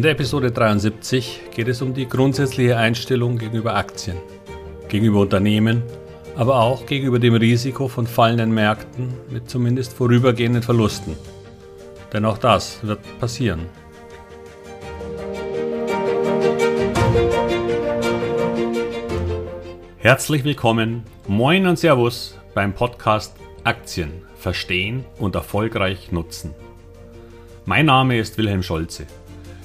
In der Episode 73 geht es um die grundsätzliche Einstellung gegenüber Aktien, gegenüber Unternehmen, aber auch gegenüber dem Risiko von fallenden Märkten mit zumindest vorübergehenden Verlusten. Denn auch das wird passieren. Herzlich willkommen, moin und Servus beim Podcast Aktien verstehen und erfolgreich nutzen. Mein Name ist Wilhelm Scholze.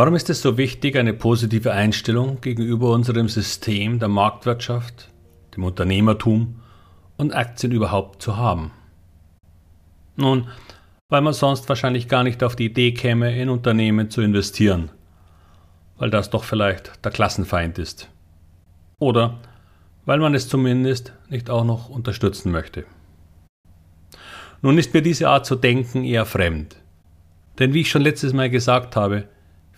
Warum ist es so wichtig, eine positive Einstellung gegenüber unserem System der Marktwirtschaft, dem Unternehmertum und Aktien überhaupt zu haben? Nun, weil man sonst wahrscheinlich gar nicht auf die Idee käme, in Unternehmen zu investieren, weil das doch vielleicht der Klassenfeind ist. Oder weil man es zumindest nicht auch noch unterstützen möchte. Nun ist mir diese Art zu denken eher fremd. Denn wie ich schon letztes Mal gesagt habe,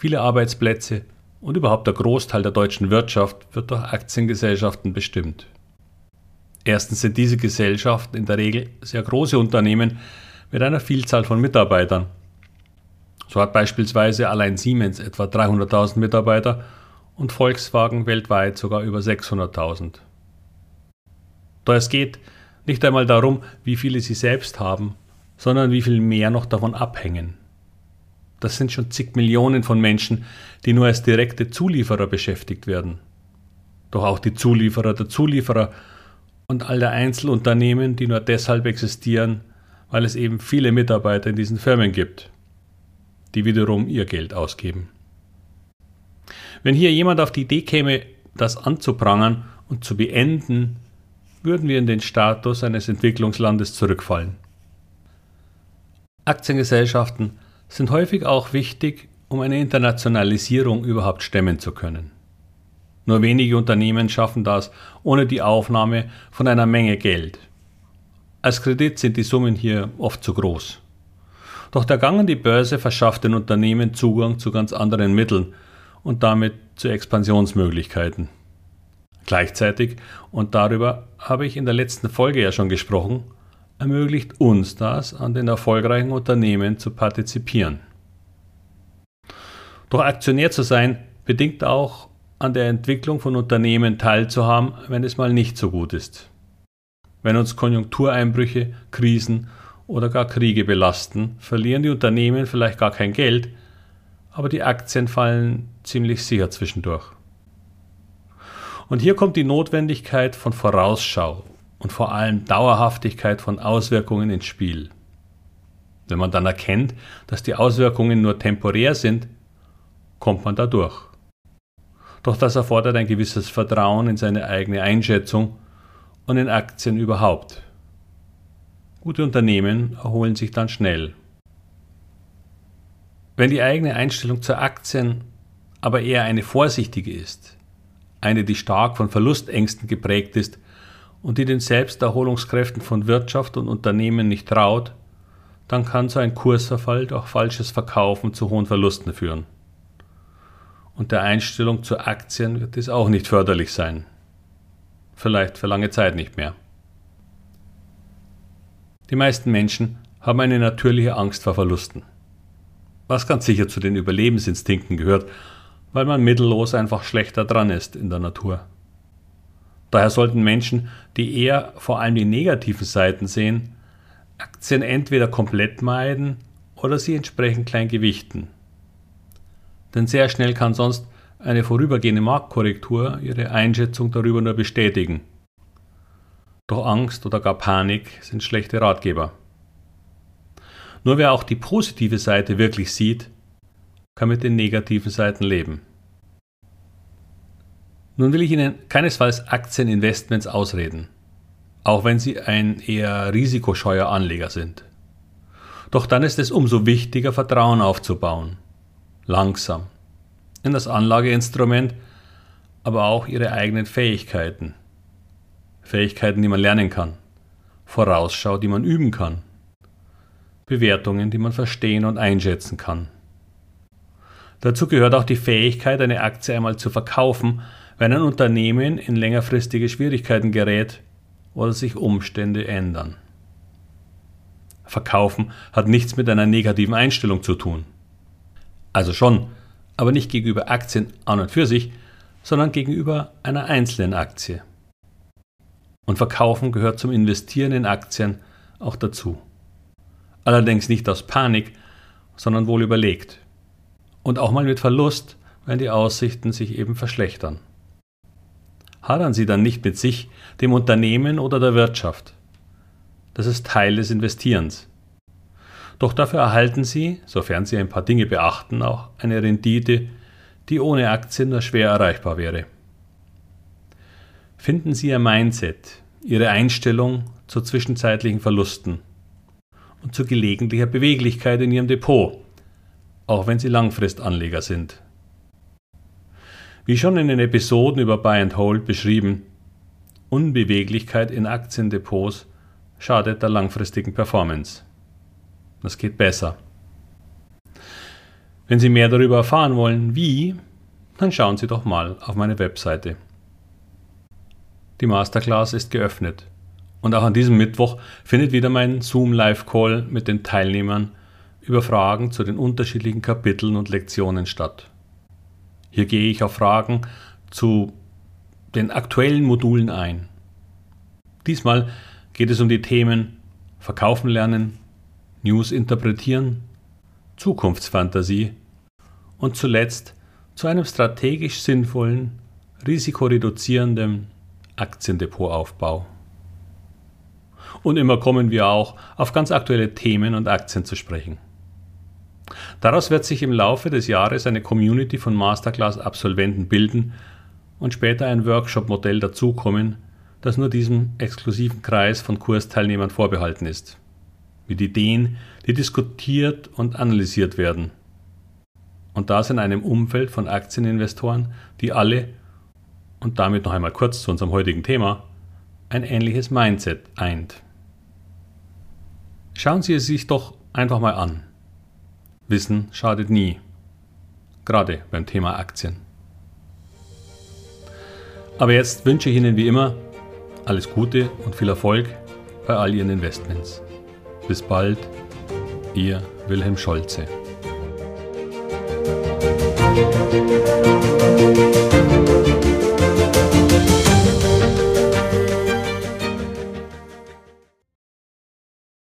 Viele Arbeitsplätze und überhaupt der Großteil der deutschen Wirtschaft wird durch Aktiengesellschaften bestimmt. Erstens sind diese Gesellschaften in der Regel sehr große Unternehmen mit einer Vielzahl von Mitarbeitern. So hat beispielsweise allein Siemens etwa 300.000 Mitarbeiter und Volkswagen weltweit sogar über 600.000. Da es geht nicht einmal darum, wie viele sie selbst haben, sondern wie viel mehr noch davon abhängen. Das sind schon zig Millionen von Menschen, die nur als direkte Zulieferer beschäftigt werden. Doch auch die Zulieferer der Zulieferer und all der Einzelunternehmen, die nur deshalb existieren, weil es eben viele Mitarbeiter in diesen Firmen gibt, die wiederum ihr Geld ausgeben. Wenn hier jemand auf die Idee käme, das anzuprangern und zu beenden, würden wir in den Status eines Entwicklungslandes zurückfallen. Aktiengesellschaften sind häufig auch wichtig, um eine Internationalisierung überhaupt stemmen zu können. Nur wenige Unternehmen schaffen das ohne die Aufnahme von einer Menge Geld. Als Kredit sind die Summen hier oft zu groß. Doch der Gang an die Börse verschafft den Unternehmen Zugang zu ganz anderen Mitteln und damit zu Expansionsmöglichkeiten. Gleichzeitig, und darüber habe ich in der letzten Folge ja schon gesprochen, ermöglicht uns das, an den erfolgreichen Unternehmen zu partizipieren. Doch Aktionär zu sein bedingt auch an der Entwicklung von Unternehmen teilzuhaben, wenn es mal nicht so gut ist. Wenn uns Konjunktureinbrüche, Krisen oder gar Kriege belasten, verlieren die Unternehmen vielleicht gar kein Geld, aber die Aktien fallen ziemlich sicher zwischendurch. Und hier kommt die Notwendigkeit von Vorausschau und vor allem Dauerhaftigkeit von Auswirkungen ins Spiel. Wenn man dann erkennt, dass die Auswirkungen nur temporär sind, kommt man da durch. Doch das erfordert ein gewisses Vertrauen in seine eigene Einschätzung und in Aktien überhaupt. Gute Unternehmen erholen sich dann schnell. Wenn die eigene Einstellung zu Aktien aber eher eine vorsichtige ist, eine, die stark von Verlustängsten geprägt ist, und die den Selbsterholungskräften von Wirtschaft und Unternehmen nicht traut, dann kann so ein Kursverfall durch falsches Verkaufen zu hohen Verlusten führen. Und der Einstellung zu Aktien wird dies auch nicht förderlich sein. Vielleicht für lange Zeit nicht mehr. Die meisten Menschen haben eine natürliche Angst vor Verlusten. Was ganz sicher zu den Überlebensinstinkten gehört, weil man mittellos einfach schlechter dran ist in der Natur. Daher sollten Menschen, die eher vor allem die negativen Seiten sehen, Aktien entweder komplett meiden oder sie entsprechend klein gewichten. Denn sehr schnell kann sonst eine vorübergehende Marktkorrektur ihre Einschätzung darüber nur bestätigen. Doch Angst oder gar Panik sind schlechte Ratgeber. Nur wer auch die positive Seite wirklich sieht, kann mit den negativen Seiten leben. Nun will ich Ihnen keinesfalls Aktieninvestments ausreden, auch wenn Sie ein eher risikoscheuer Anleger sind. Doch dann ist es umso wichtiger, Vertrauen aufzubauen. Langsam. In das Anlageinstrument, aber auch ihre eigenen Fähigkeiten. Fähigkeiten, die man lernen kann. Vorausschau, die man üben kann. Bewertungen, die man verstehen und einschätzen kann. Dazu gehört auch die Fähigkeit, eine Aktie einmal zu verkaufen, wenn ein Unternehmen in längerfristige Schwierigkeiten gerät oder sich Umstände ändern. Verkaufen hat nichts mit einer negativen Einstellung zu tun. Also schon, aber nicht gegenüber Aktien an und für sich, sondern gegenüber einer einzelnen Aktie. Und Verkaufen gehört zum Investieren in Aktien auch dazu. Allerdings nicht aus Panik, sondern wohl überlegt und auch mal mit Verlust, wenn die Aussichten sich eben verschlechtern. Hadern Sie dann nicht mit sich, dem Unternehmen oder der Wirtschaft. Das ist Teil des Investierens. Doch dafür erhalten Sie, sofern Sie ein paar Dinge beachten, auch eine Rendite, die ohne Aktien nur schwer erreichbar wäre. Finden Sie Ihr Mindset, Ihre Einstellung zu zwischenzeitlichen Verlusten und zu gelegentlicher Beweglichkeit in Ihrem Depot auch wenn sie Langfristanleger sind. Wie schon in den Episoden über Buy and Hold beschrieben, Unbeweglichkeit in Aktiendepots schadet der langfristigen Performance. Das geht besser. Wenn Sie mehr darüber erfahren wollen, wie, dann schauen Sie doch mal auf meine Webseite. Die Masterclass ist geöffnet und auch an diesem Mittwoch findet wieder mein Zoom Live Call mit den Teilnehmern über Fragen zu den unterschiedlichen Kapiteln und Lektionen statt. Hier gehe ich auf Fragen zu den aktuellen Modulen ein. Diesmal geht es um die Themen Verkaufen lernen, News interpretieren, Zukunftsfantasie und zuletzt zu einem strategisch sinnvollen, risikoreduzierenden Aktiendepotaufbau. Und immer kommen wir auch auf ganz aktuelle Themen und Aktien zu sprechen. Daraus wird sich im Laufe des Jahres eine Community von Masterclass-Absolventen bilden und später ein Workshop-Modell dazukommen, das nur diesem exklusiven Kreis von Kursteilnehmern vorbehalten ist. Mit Ideen, die diskutiert und analysiert werden. Und das in einem Umfeld von Aktieninvestoren, die alle, und damit noch einmal kurz zu unserem heutigen Thema, ein ähnliches Mindset eint. Schauen Sie es sich doch einfach mal an. Wissen schadet nie. Gerade beim Thema Aktien. Aber jetzt wünsche ich Ihnen wie immer alles Gute und viel Erfolg bei all Ihren Investments. Bis bald, Ihr Wilhelm Scholze.